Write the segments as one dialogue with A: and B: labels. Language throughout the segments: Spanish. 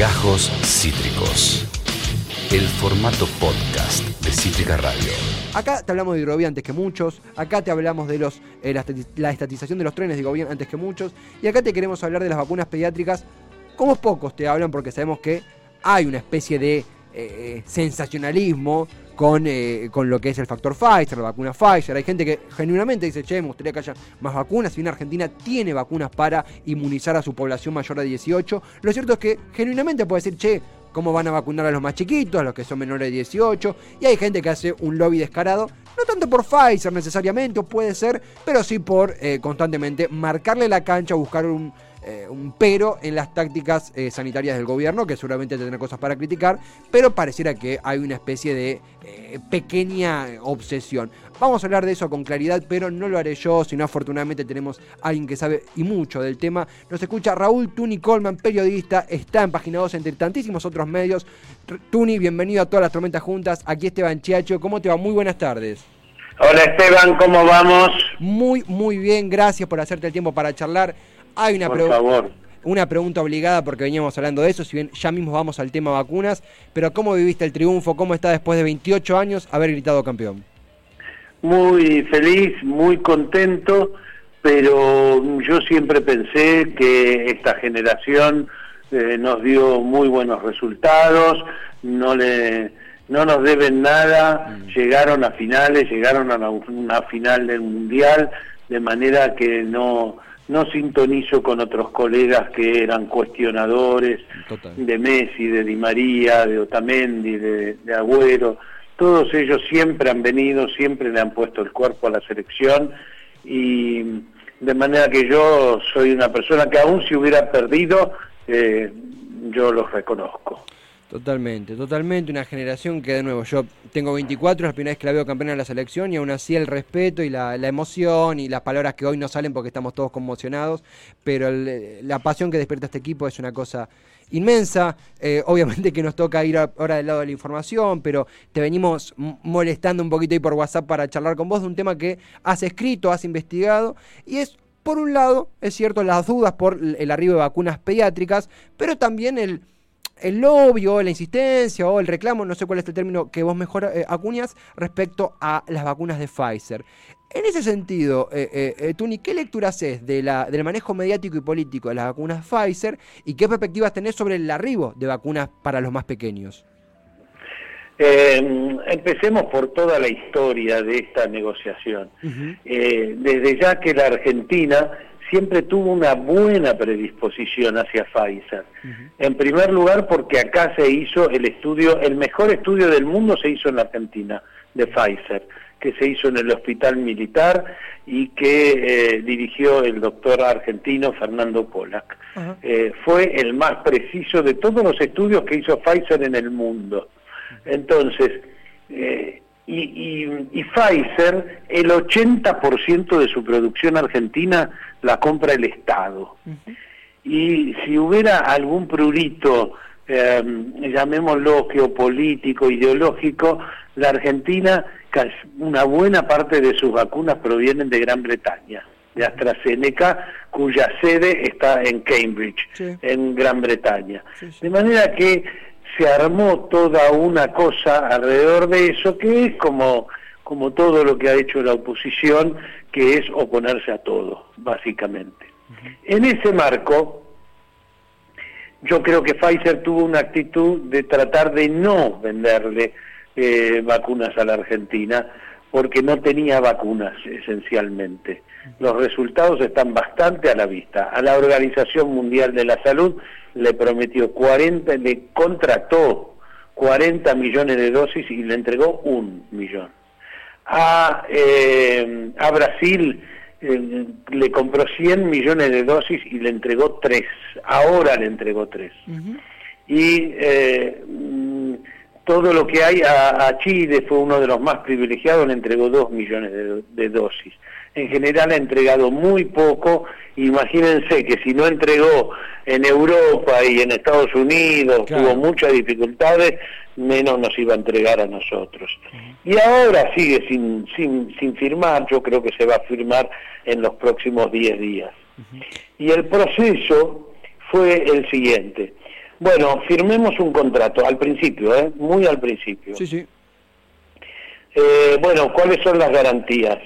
A: Gajos Cítricos. El formato podcast de Cítrica Radio.
B: Acá te hablamos de hidrovía antes que muchos, acá te hablamos de los, eh, la, estati- la estatización de los trenes de gobierno antes que muchos, y acá te queremos hablar de las vacunas pediátricas, como pocos te hablan porque sabemos que hay una especie de eh, sensacionalismo con, eh, con lo que es el factor Pfizer, la vacuna Pfizer. Hay gente que genuinamente dice, che, me gustaría que haya más vacunas. Si bien Argentina tiene vacunas para inmunizar a su población mayor de 18, lo cierto es que genuinamente puede decir, che, ¿cómo van a vacunar a los más chiquitos, a los que son menores de 18? Y hay gente que hace un lobby descarado, no tanto por Pfizer necesariamente, o puede ser, pero sí por eh, constantemente marcarle la cancha, buscar un eh, un pero en las tácticas eh, sanitarias del gobierno, que seguramente tendrá cosas para criticar, pero pareciera que hay una especie de eh, pequeña obsesión. Vamos a hablar de eso con claridad, pero no lo haré yo, sino afortunadamente tenemos a alguien que sabe y mucho del tema. Nos escucha Raúl Tuni Colman, periodista, está en Página 2 entre tantísimos otros medios. Tuni, bienvenido a todas las tormentas juntas. Aquí Esteban Chiacho, ¿cómo te va? Muy buenas tardes.
C: Hola Esteban, ¿cómo vamos?
B: Muy, muy bien, gracias por hacerte el tiempo para charlar. Hay una
C: Por
B: pregu-
C: favor.
B: una pregunta obligada porque veníamos hablando de eso, si bien ya mismo vamos al tema vacunas, pero ¿cómo viviste el triunfo? ¿Cómo está después de 28 años haber gritado campeón?
C: Muy feliz, muy contento, pero yo siempre pensé que esta generación eh, nos dio muy buenos resultados, no le no nos deben nada, llegaron a finales, llegaron a una, una final del mundial, de manera que no no sintonizo con otros colegas que eran cuestionadores
B: Total.
C: de Messi, de Di María, de Otamendi, de, de Agüero, todos ellos siempre han venido, siempre le han puesto el cuerpo a la selección y de manera que yo soy una persona que aún si hubiera perdido, eh, yo los reconozco.
B: Totalmente, totalmente. Una generación que, de nuevo, yo tengo 24, es la primera vez que la veo campeona en la selección y aún así el respeto y la, emoción y las palabras que hoy no salen porque estamos todos conmocionados, pero el- la pasión que despierta este equipo es una cosa inmensa. Eh, obviamente que nos toca ir ahora del lado de la información, pero te venimos molestando un poquito ahí por WhatsApp para charlar con vos de un tema que has escrito, has investigado y es por un lado, es cierto, las dudas por el arribo de vacunas pediátricas, pero también el, el lobby o la insistencia o el reclamo, no sé cuál es el término que vos mejor eh, acuñas, respecto a las vacunas de Pfizer. En ese sentido, eh, eh, eh, Tuni, ¿qué lectura haces de la, del manejo mediático y político de las vacunas Pfizer y qué perspectivas tenés sobre el arribo de vacunas para los más pequeños?
C: Eh, empecemos por toda la historia de esta negociación. Eh, desde ya que la Argentina siempre tuvo una buena predisposición hacia Pfizer. En primer lugar porque acá se hizo el estudio, el mejor estudio del mundo se hizo en la Argentina, de Pfizer, que se hizo en el hospital militar y que eh, dirigió el doctor argentino Fernando Pollack.
B: Ajá.
C: Eh, fue el más preciso de todos los estudios que hizo Pfizer en el mundo. Entonces, eh, y, y- y Pfizer, el 80% de su producción argentina la compra el Estado. Y si hubiera algún prurito, eh, llamémoslo geopolítico, ideológico, la Argentina, una buena parte de sus vacunas provienen de Gran Bretaña, de AstraZeneca, cuya sede está en Cambridge,
B: Sí.
C: en Gran Bretaña.
B: Sí, sí.
C: De manera que se armó toda una cosa alrededor de eso que es como, como todo lo que ha hecho la oposición, que es oponerse a todo, básicamente. En ese marco, yo creo que Pfizer tuvo una actitud de tratar de no venderle eh, vacunas a la Argentina, porque no tenía vacunas esencialmente. Los resultados están bastante a la vista. A la Organización Mundial de la Salud le prometió 40, le contrató 40 millones de dosis y le entregó un millón. A, eh, a Brasil eh, le compró 100 millones de dosis y le entregó 3. Ahora le entregó 3 y eh, mm, todo lo que hay a, a Chile fue uno de los más privilegiados, le entregó dos millones de, de dosis. En general ha entregado muy poco, imagínense que si no entregó en Europa y en Estados Unidos,
B: Claro.
C: tuvo muchas dificultades, menos nos iba a entregar a nosotros. Y ahora sigue sin, sin, sin firmar, yo creo que se va a firmar en los próximos 10 días. Y el proceso fue el siguiente. Bueno, firmemos un contrato, al principio, ¿eh? muy al principio.
B: Sí, sí.
C: Eh, bueno, ¿cuáles son las garantías?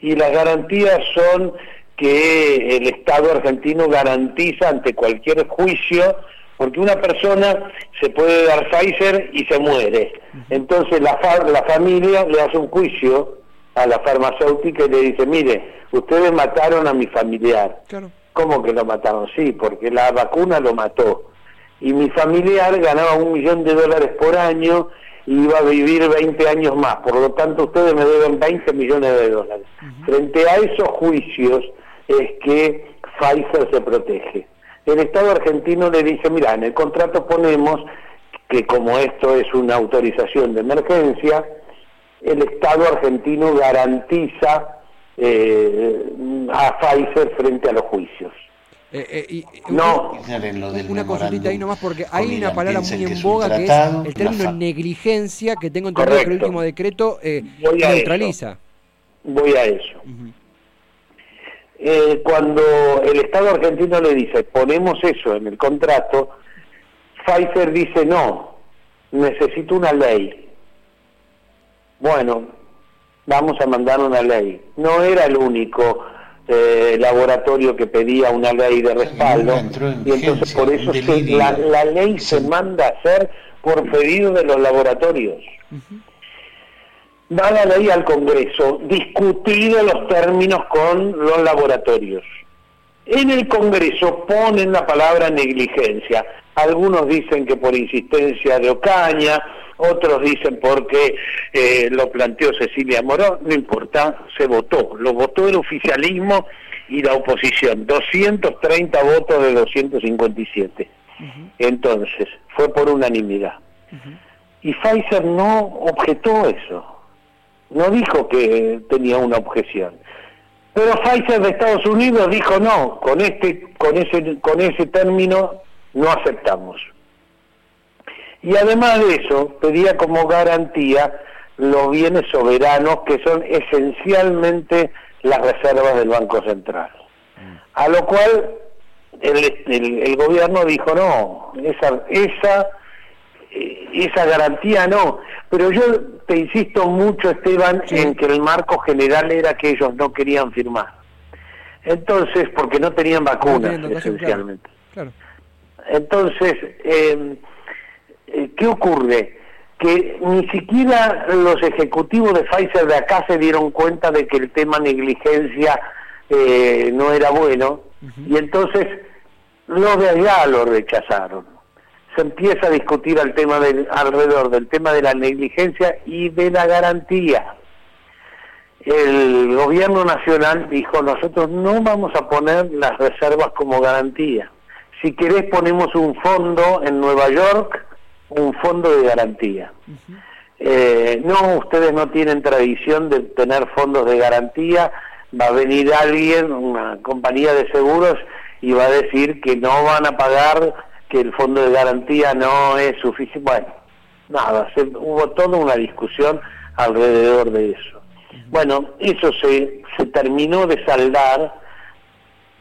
C: Y las garantías son que el Estado argentino garantiza ante cualquier juicio, porque una persona se puede dar Pfizer y se muere. Entonces la, la familia le hace un juicio a la farmacéutica y le dice, mire, ustedes mataron a mi familiar.
B: Claro.
C: ¿Cómo que lo mataron? Sí, porque la vacuna lo mató. Y mi familiar ganaba un millón de dólares por año iba a vivir 20 años más. Por lo tanto, ustedes me deben 20 millones de dólares. Frente a esos juicios es que Pfizer se protege. El Estado argentino le dice, mira, en el contrato ponemos que como esto es una autorización de emergencia, el Estado argentino garantiza eh, a Pfizer frente a los juicios.
B: Eh, eh, y,
C: no,
B: una consultita ahí nomás porque hay una palabra muy en boga que es el término negligencia que tengo entendido que el último decreto eh, neutraliza.
C: Voy a eso. eh, cuando el Estado argentino le dice ponemos eso en el contrato, Pfizer dice no, necesito una ley. Bueno, vamos a mandar una ley. No era el único eh, laboratorio que pedía una ley de respaldo y entonces por eso se, la, la, ley se manda a hacer por pedido de los laboratorios. Va la ley al Congreso, discutido los términos con los laboratorios. En el Congreso ponen la palabra negligencia. Algunos dicen que por insistencia de Ocaña, otros dicen porque eh, lo planteó Cecilia Morón, no importa, se votó, lo votó el oficialismo y la oposición, 230 votos de 257. Uh -huh. Entonces, fue por unanimidad. Uh -huh. Y Pfizer no objetó eso, no dijo que tenía una objeción. Pero Pfizer de Estados Unidos dijo no, con este, con ese, con ese término no aceptamos. Y además de eso, pedía como garantía los bienes soberanos que son esencialmente las reservas del Banco Central. A lo cual el, el, el gobierno dijo no, esa, esa, esa garantía no. Pero yo te insisto mucho, Esteban, sí. en que el marco general era que ellos no querían firmar. Entonces, porque no tenían vacunas, no esencialmente. Claro, claro. Entonces, eh, ¿qué ocurre? Que ni siquiera los ejecutivos de Pfizer de acá se dieron cuenta de que el tema negligencia eh, no era bueno uh -huh. y entonces los de allá lo rechazaron. Se empieza a discutir el tema del, alrededor del tema de la negligencia y de la garantía. El gobierno nacional dijo, nosotros no vamos a poner las reservas como garantía. Si querés ponemos un fondo en Nueva York un fondo de garantía. Uh -huh. eh, no, ustedes no tienen tradición de tener fondos de garantía, va a venir alguien, una compañía de seguros, y va a decir que no van a pagar, que el fondo de garantía no es suficiente. Bueno, nada, se, hubo toda una discusión alrededor de eso. Uh -huh. Bueno, eso se, se terminó de saldar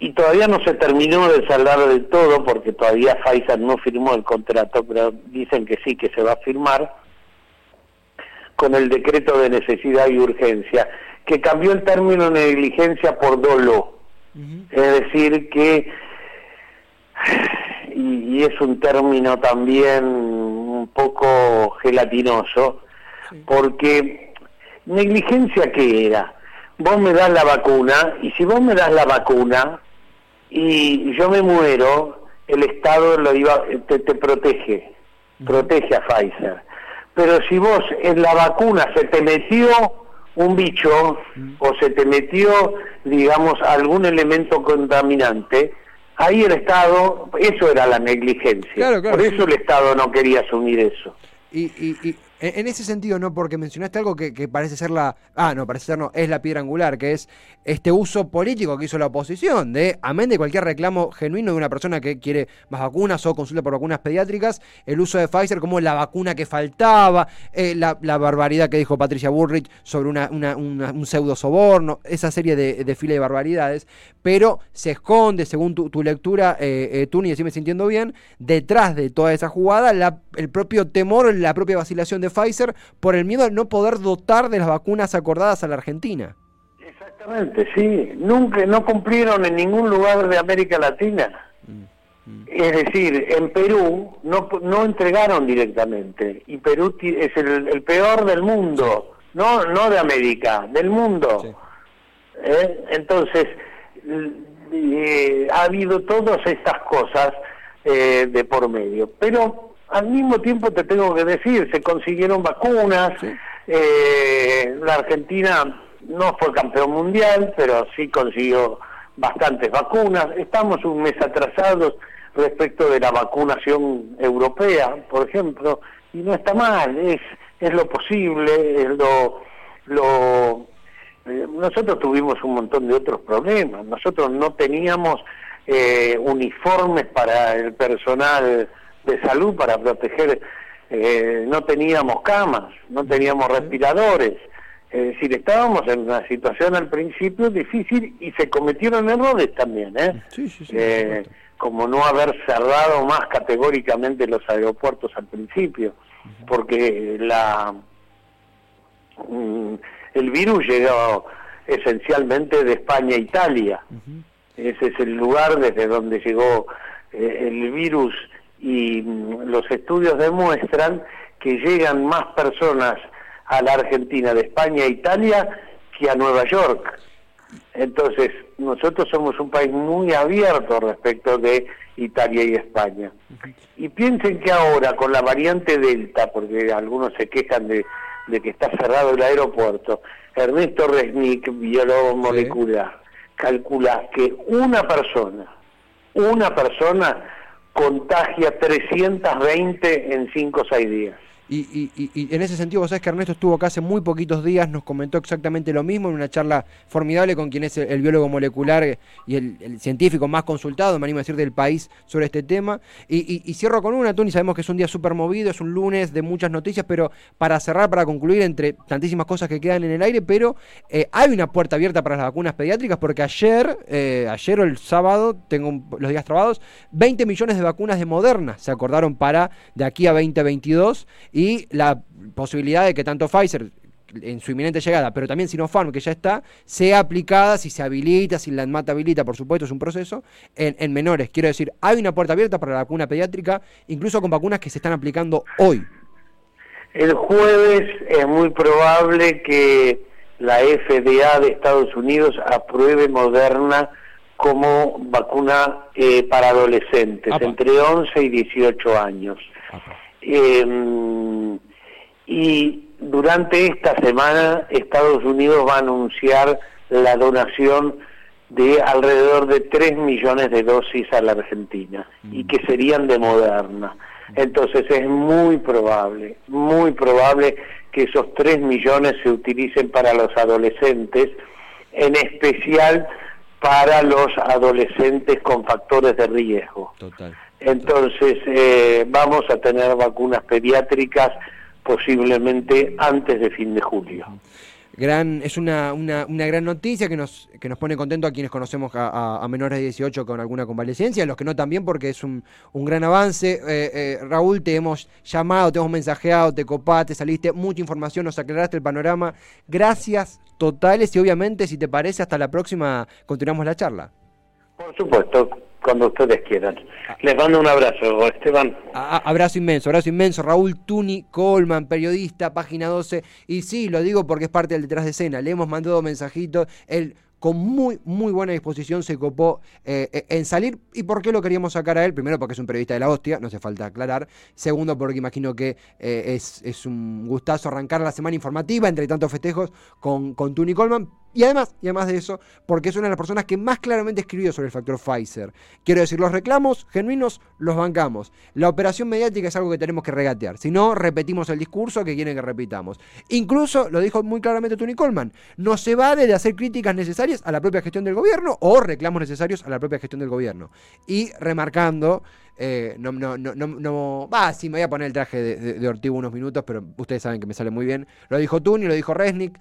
C: y todavía no se terminó de saldar del todo porque todavía Pfizer no firmó el contrato, pero dicen que sí, que se va a firmar con el decreto de necesidad y urgencia, que cambió el término negligencia por dolo. Uh -huh. Es decir, que, y, y, es un término también un poco gelatinoso, sí. porque negligencia qué era? Vos me das la vacuna, y si vos me das la vacuna, y yo me muero, el Estado lo iba, te, te protege, protege a Pfizer. Pero si vos en la vacuna se te metió un bicho o se te metió, digamos, algún elemento contaminante, ahí el Estado, eso era la negligencia. Claro, claro, Por eso sí. el Estado no quería asumir eso.
B: Y, y, y En, ese sentido, no, porque mencionaste algo que, parece ser la. Ah, no, parece ser no, es la piedra angular, que es este uso político que hizo la oposición, de, amén de cualquier reclamo genuino de una persona que quiere más vacunas o consulta por vacunas pediátricas, el uso de Pfizer como la vacuna que faltaba, eh, la, barbaridad que dijo Patricia Bullrich sobre una, un pseudo soborno, esa serie de, de de barbaridades, pero se esconde, según tu, lectura, eh, eh, tú ni decime sintiendo bien, detrás de toda esa jugada el propio temor, la propia vacilación de Pfizer por el miedo a no poder dotar de las vacunas acordadas a la Argentina.
C: Exactamente, sí. Nunca, no cumplieron en ningún lugar de América Latina. Mm, mm. Es decir, en Perú no, no entregaron directamente y Perú es el, peor del mundo, no, no de América, del mundo. ¿Eh? Entonces, eh, ha habido todas estas cosas eh, de por medio. Pero al mismo tiempo te tengo que decir, se consiguieron vacunas, eh, la Argentina no fue campeón mundial, pero sí consiguió bastantes vacunas, estamos un mes atrasados respecto de la vacunación europea, por ejemplo, y no está mal, es, es lo posible, es lo, lo eh, nosotros tuvimos un montón de otros problemas, nosotros no teníamos eh, uniformes para el personal de salud para proteger, eh, no teníamos camas, no teníamos respiradores. Es decir, estábamos en una situación al principio difícil y se cometieron errores también, ¿eh? eh como no haber cerrado más categóricamente los aeropuertos al principio, porque la mm, el virus llegó esencialmente de España a Italia. Ese es el lugar desde donde llegó eh, el virus y mm, los estudios demuestran que llegan más personas a la Argentina de España a Italia que a Nueva York. Entonces, nosotros somos un país muy abierto respecto de Italia y España. Y piensen que ahora, con la variante Delta, porque algunos se quejan de, que está cerrado el aeropuerto, Ernesto Resnick, biólogo molecular, calcula que una persona, una persona contagia 320 en 5 o 6 días.
B: Y, y, en ese sentido, vos sabés que Ernesto estuvo acá hace muy poquitos días, nos comentó exactamente lo mismo en una charla formidable con quien es el, biólogo molecular y el, científico más consultado, me animo a decir, del país sobre este tema. Y, cierro con una, Tony, sabemos que es un día súper movido, es un lunes de muchas noticias, pero para cerrar, para concluir, entre tantísimas cosas que quedan en el aire, pero eh, hay una puerta abierta para las vacunas pediátricas porque ayer, eh, ayer o el sábado, tengo los días trabados, 20 millones de vacunas de Moderna se acordaron para de aquí a 2022 y la posibilidad de que tanto Pfizer en su inminente llegada, pero también Sinopharm, que ya está, sea aplicada, si se habilita, si la mata habilita, por supuesto, es un proceso, en, menores. Quiero decir, hay una puerta abierta para la vacuna pediátrica, incluso con vacunas que se están aplicando hoy.
C: El jueves es muy probable que la FDA de Estados Unidos apruebe Moderna como vacuna eh, para adolescentes, entre 11 y 18 años. Eh, y durante esta semana Estados Unidos va a anunciar la donación de alrededor de 3 millones de dosis a la Argentina y mm. que serían de Moderna. Entonces es muy probable, muy probable que esos 3 millones se utilicen para los adolescentes, en especial para los adolescentes con factores de riesgo. Total. Entonces, eh, vamos a tener vacunas pediátricas posiblemente antes de fin de julio.
B: Gran, es una, una, una, gran noticia que nos, que nos pone contento a quienes conocemos a, menores de 18 con alguna convalecencia, a los que no también porque es un, un gran avance. Eh, eh, Raúl, te hemos llamado, te hemos mensajeado, te copaste, saliste, mucha información, nos aclaraste el panorama. Gracias totales y obviamente, si te parece, hasta la próxima continuamos la charla.
C: Por supuesto, cuando ustedes quieran. Les mando un abrazo, Esteban.
B: abrazo inmenso, abrazo inmenso. Raúl Tuni Colman, periodista, página 12. Y sí, lo digo porque es parte del detrás de escena. Le hemos mandado mensajitos. Él con muy, muy buena disposición se copó eh, eh, en salir. ¿Y por qué lo queríamos sacar a él? Primero, porque es un periodista de la hostia, no hace falta aclarar. Segundo, porque imagino que eh, es, es, un gustazo arrancar la semana informativa entre tantos festejos con, con Tuni Coleman Y además, y además de eso, porque es una de las personas que más claramente escribió sobre el factor Pfizer. Quiero decir, los reclamos genuinos los bancamos. La operación mediática es algo que tenemos que regatear. Si no, repetimos el discurso que quieren que repitamos. Incluso, lo dijo muy claramente Tony Coleman, no se va de hacer críticas necesarias a la propia gestión del gobierno o reclamos necesarios a la propia gestión del gobierno. Y remarcando eh, no, no, no, no, va, sí, me voy a poner el traje de, de, unos minutos, pero ustedes saben que me sale muy bien. Lo dijo Tuni, lo dijo Resnick.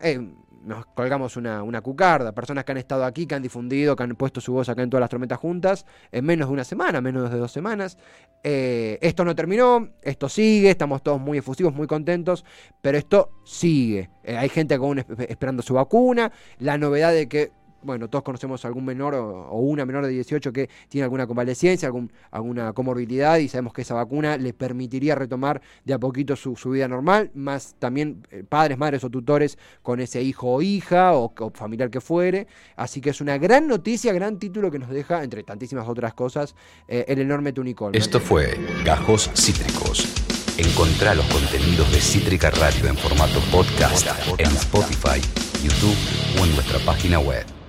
B: Eh, nos colgamos una, una, cucarda, personas que han estado aquí, que han difundido, que han puesto su voz acá en todas las tormentas juntas, en menos de una semana, menos de dos semanas. Eh, esto no terminó, esto sigue, estamos todos muy efusivos, muy contentos, pero esto sigue. hay gente aún esperando su vacuna, la novedad de que bueno, todos conocemos algún menor o, una menor de 18 que tiene alguna convalescencia, algún, alguna comorbilidad y sabemos que esa vacuna le permitiría retomar de a poquito su, vida normal, más también eh, padres, madres o tutores con ese hijo o hija o, familiar que fuere. Así que es una gran noticia, gran título que nos deja, entre tantísimas otras cosas, eh, el enorme tunicol.
A: Esto fue Gajos Cítricos. Encontrá los contenidos de Cítrica Radio en formato podcast en Spotify, YouTube o en nuestra página web.